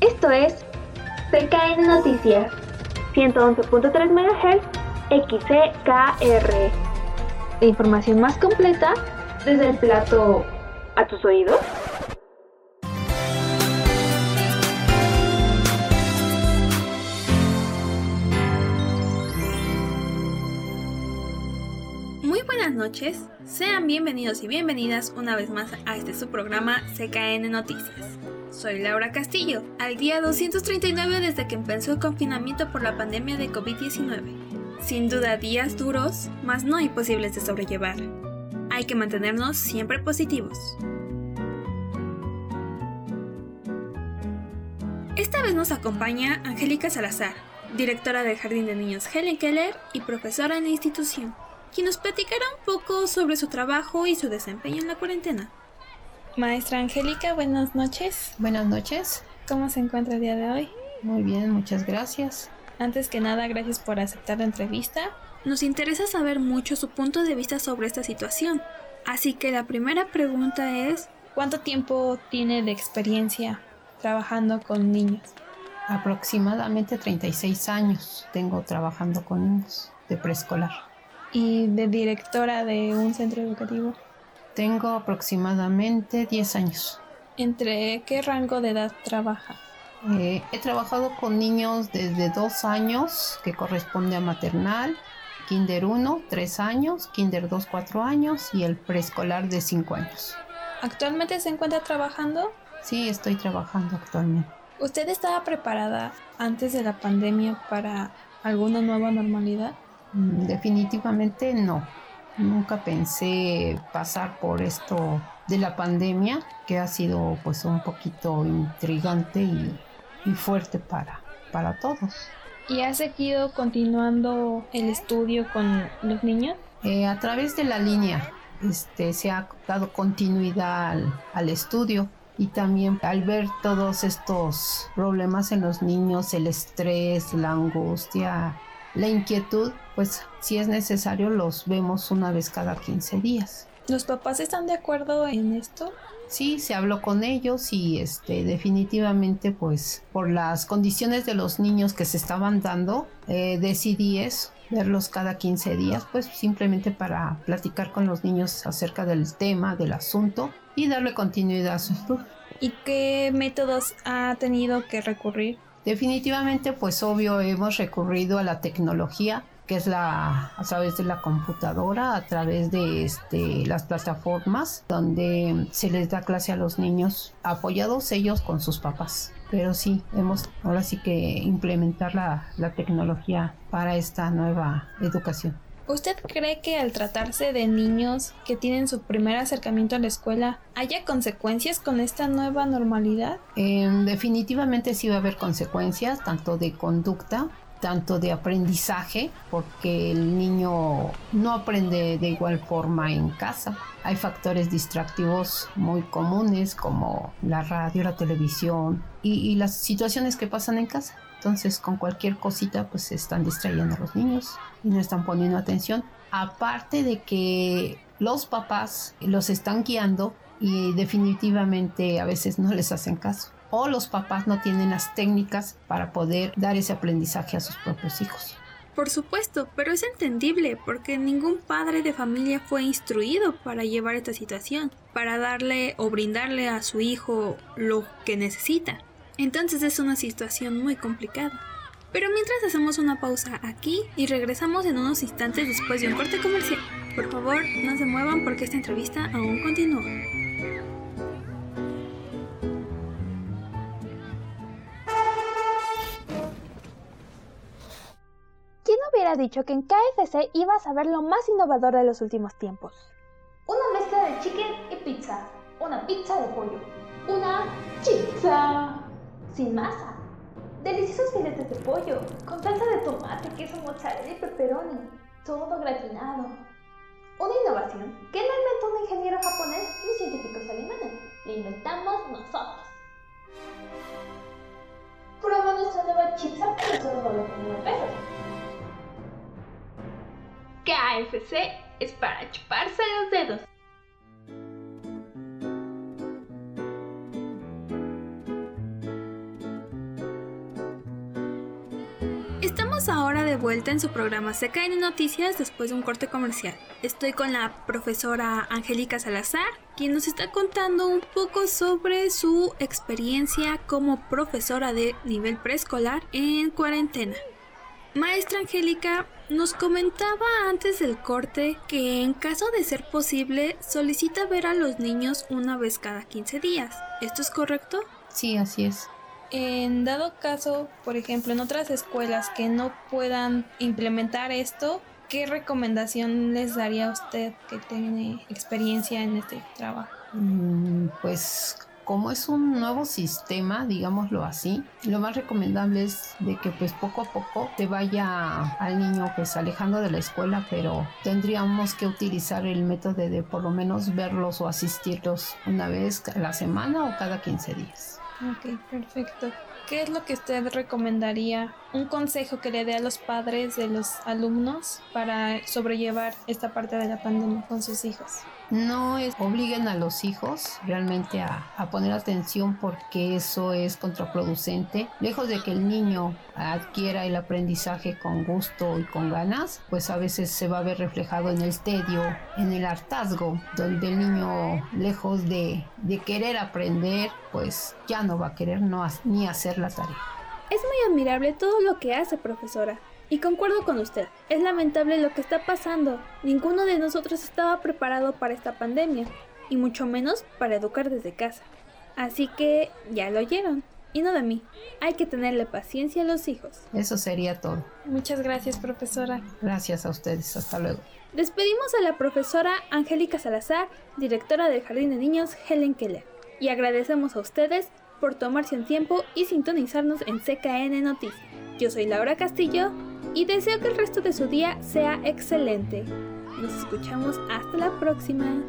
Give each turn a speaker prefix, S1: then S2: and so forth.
S1: Esto es CKN Noticias 111.3 MHz XCKR. La información más completa desde el plato a tus oídos.
S2: Noches, sean bienvenidos y bienvenidas una vez más a este su programa CKN Noticias. Soy Laura Castillo, al día 239 desde que empezó el confinamiento por la pandemia de COVID-19. Sin duda días duros, mas no imposibles de sobrellevar. Hay que mantenernos siempre positivos. Esta vez nos acompaña Angélica Salazar, directora del Jardín de Niños Helen Keller y profesora en la institución, quien nos platicará un poco sobre su trabajo y su desempeño en la cuarentena. Maestra Angélica, buenas noches.
S3: Buenas noches.
S2: ¿Cómo se encuentra el día de hoy?
S3: Muy bien, muchas gracias.
S2: Antes que nada, gracias por aceptar la entrevista. Nos interesa saber mucho su punto de vista sobre esta situación. Así que la primera pregunta es, ¿cuánto tiempo tiene de experiencia trabajando con niños?
S3: Aproximadamente 36 años tengo trabajando con niños de preescolar.
S2: ¿Y de directora de un centro educativo?
S3: Tengo aproximadamente 10 años.
S2: ¿Entre qué rango de edad trabaja?
S3: Eh, he trabajado con niños desde 2 años, que corresponde a maternal, Kinder 1, 3 años, Kinder 2, 4 años y el preescolar de 5 años.
S2: ¿Actualmente se encuentra trabajando?
S3: Sí, estoy trabajando actualmente.
S2: ¿Usted estaba preparada antes de la pandemia para alguna nueva normalidad?
S3: Mm, definitivamente no. Nunca pensé pasar por esto de la pandemia, que ha sido pues un poquito intrigante y, fuerte para, para todos.
S2: ¿Y ha seguido continuando el estudio con los niños?
S3: Eh, a través de la línea este, se ha dado continuidad al, al, estudio y también al ver todos estos problemas en los niños, el estrés, la angustia, la inquietud, pues si es necesario los vemos una vez cada 15 días.
S2: ¿Los papás están de acuerdo en esto?
S3: Sí, se habló con ellos y este definitivamente pues por las condiciones de los niños que se estaban dando eh, decidí eso, verlos cada 15 días pues simplemente para platicar con los niños acerca del tema, del asunto y darle continuidad a su estudio.
S2: ¿Y qué métodos ha tenido que recurrir?
S3: Definitivamente pues obvio hemos recurrido a la tecnología que es la a través de la computadora, a través de este, las plataformas donde se les da clase a los niños, apoyados ellos con sus papás. Pero sí, hemos ahora sí que implementar la, la tecnología para esta nueva educación.
S2: ¿Usted cree que al tratarse de niños que tienen su primer acercamiento a la escuela, haya consecuencias con esta nueva normalidad?
S3: Eh, definitivamente sí va a haber consecuencias, tanto de conducta tanto de aprendizaje, porque el niño no aprende de igual forma en casa. Hay factores distractivos muy comunes como la radio, la televisión y, las situaciones que pasan en casa. Entonces con cualquier cosita pues se están distrayendo a los niños y no están poniendo atención. Aparte de que los papás los están guiando y definitivamente a veces no les hacen caso o los papás no tienen las técnicas para poder dar ese aprendizaje a sus propios hijos.
S2: Por supuesto, pero es entendible porque ningún padre de familia fue instruido para llevar esta situación, para darle o brindarle a su hijo lo que necesita. Entonces es una situación muy complicada. Pero mientras hacemos una pausa aquí y regresamos en unos instantes después de un corte comercial. Por favor, no se muevan porque esta entrevista aún continúa.
S1: Hubiera dicho que en KFC ibas a ver lo más innovador de los últimos tiempos. Una mezcla de chicken y pizza. Una pizza de pollo. Una pizza sin masa. Deliciosos filetes de pollo, con salsa de tomate, queso mozzarella y pepperoni, todo gratinado. Una innovación que no inventó un ingeniero japonés ni científicos alemanes, la inventamos nosotros. Prueba nuestra nueva pizza por solo 99 pesos. KFC es para chuparse los dedos. ¿Quién
S2: Estamos ahora de vuelta en su programa CKN Noticias después de un corte comercial. Estoy con la profesora Angélica Salazar, quien nos está contando un poco sobre su experiencia como profesora de nivel preescolar en cuarentena. Maestra Angélica, nos comentaba antes del corte que en caso de ser posible solicita ver a los niños una vez cada 15 días. ¿Esto es correcto?
S3: Sí, así es.
S2: En dado caso, por ejemplo, en otras escuelas que no puedan implementar esto, ¿qué recomendación les daría a usted que tiene experiencia en este trabajo?
S3: Mm, pues como es un nuevo sistema, digámoslo así, lo más recomendable es de que pues poco a poco te vaya al niño pues alejando de la escuela, pero tendríamos que utilizar el método de por lo menos verlos o asistirlos una vez a la semana o cada 15 días.
S2: Ok, perfecto. ¿Qué es lo que usted recomendaría? Un consejo que le dé a los padres de los alumnos para sobrellevar esta parte de la pandemia con sus hijos
S3: no es, obliguen a los hijos realmente a, poner atención porque eso es contraproducente. Lejos de que el niño adquiera el aprendizaje con gusto y con ganas, pues a veces se va a ver reflejado en el tedio, en el hartazgo, donde el niño lejos de, de querer aprender, pues ya no va a querer no, ni hacer la tarea.
S1: Es muy admirable todo lo que hace, profesora. Y concuerdo con usted, es lamentable lo que está pasando. Ninguno de nosotros estaba preparado para esta pandemia, y mucho menos para educar desde casa. Así que ya lo oyeron, y no de mí. Hay que tenerle paciencia a los hijos.
S3: Eso sería todo.
S2: Muchas gracias, profesora.
S3: Gracias a ustedes, hasta luego.
S1: Despedimos a la profesora Angélica Salazar, directora del Jardín de Niños Helen Keller, y agradecemos a ustedes por tomarse un tiempo y sintonizarnos en CKN Noticias. Yo soy Laura Castillo y deseo que el resto de su día sea excelente. Nos escuchamos hasta la próxima.